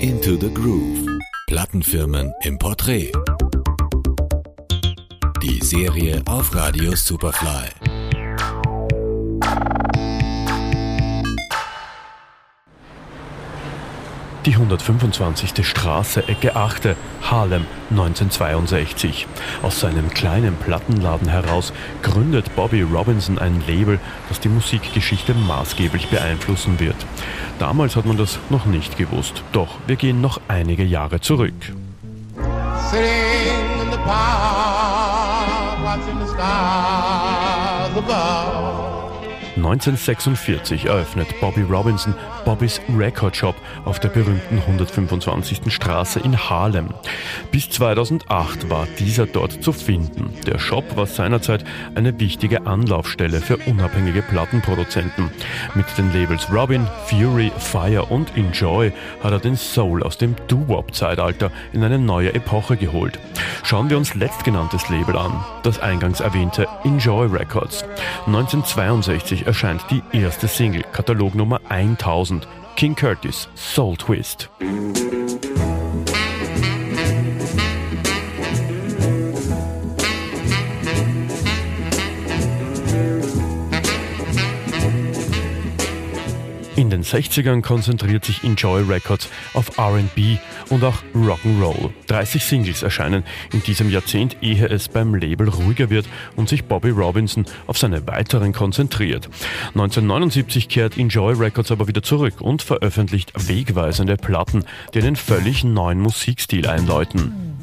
Into the Groove. Plattenfirmen im Porträt. Die Serie auf Radio Superfly. Die 125. Straße, Ecke 8, Harlem, 1962. Aus seinem kleinen Plattenladen heraus gründet Bobby Robinson ein Label, das die Musikgeschichte maßgeblich beeinflussen wird. Damals hat man das noch nicht gewusst. Doch wir gehen noch einige Jahre zurück. Sitting in the park, watching the stars above. 1946 eröffnet Bobby Robinson Bobbys Record Shop auf der berühmten 125. Straße in Harlem. Bis 2008 war dieser dort zu finden. Der Shop war seinerzeit eine wichtige Anlaufstelle für unabhängige Plattenproduzenten. Mit den Labels Robin, Fury, Fire und Enjoy hat er den Soul aus dem Doo-Wop-Zeitalter in eine neue Epoche geholt. Schauen wir uns letztgenanntes Label an, das eingangs erwähnte Enjoy Records. 1962 erscheint die erste Single, Katalognummer 1000, King Curtis, Soul Twist. In den 60ern konzentriert sich Enjoy Records auf RB und auch Rock'n'Roll. 30 Singles erscheinen in diesem Jahrzehnt, ehe es beim Label ruhiger wird und sich Bobby Robinson auf seine weiteren konzentriert. 1979 kehrt Enjoy Records aber wieder zurück und veröffentlicht wegweisende Platten, die einen völlig neuen Musikstil einläuten.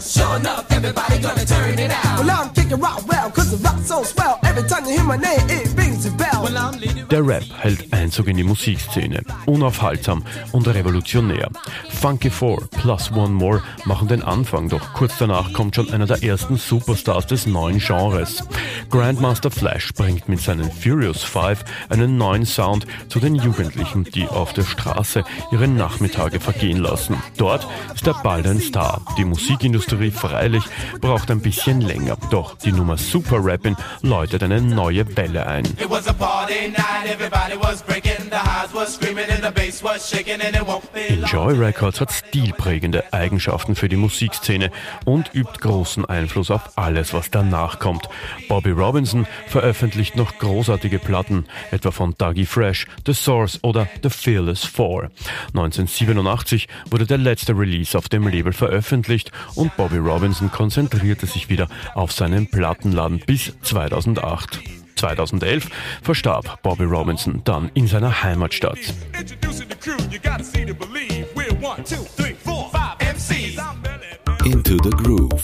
Sure enough, everybody gonna turn it out. Well, I'm kicking rock well, cause the rock's so swell. Every time you hear my name, it. Der Rap hält Einzug in die Musikszene. Unaufhaltsam und revolutionär. Funky Four plus One More machen den Anfang, doch kurz danach kommt schon einer der ersten Superstars des neuen Genres. Grandmaster Flash bringt mit seinen Furious Five einen neuen Sound zu den Jugendlichen, die auf der Straße ihre Nachmittage vergehen lassen. Dort ist er bald ein Star. Die Musikindustrie freilich braucht ein bisschen länger, doch die Nummer Super Rappin läutet eine neue Welle ein. Enjoy Records hat stilprägende Eigenschaften für die Musikszene und übt großen Einfluss auf alles, was danach kommt. Bobby Robinson veröffentlicht noch großartige Platten, etwa von Dougie Fresh, The Source oder The Fearless Four. 1987 wurde der letzte Release auf dem Label veröffentlicht und Bobby Robinson konzentrierte sich wieder auf seinen Plattenladen bis 2008. 2011 verstarb Bobby Robinson dann in seiner Heimatstadt. Into the Groove.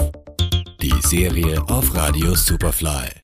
Die Serie auf Radio Superfly.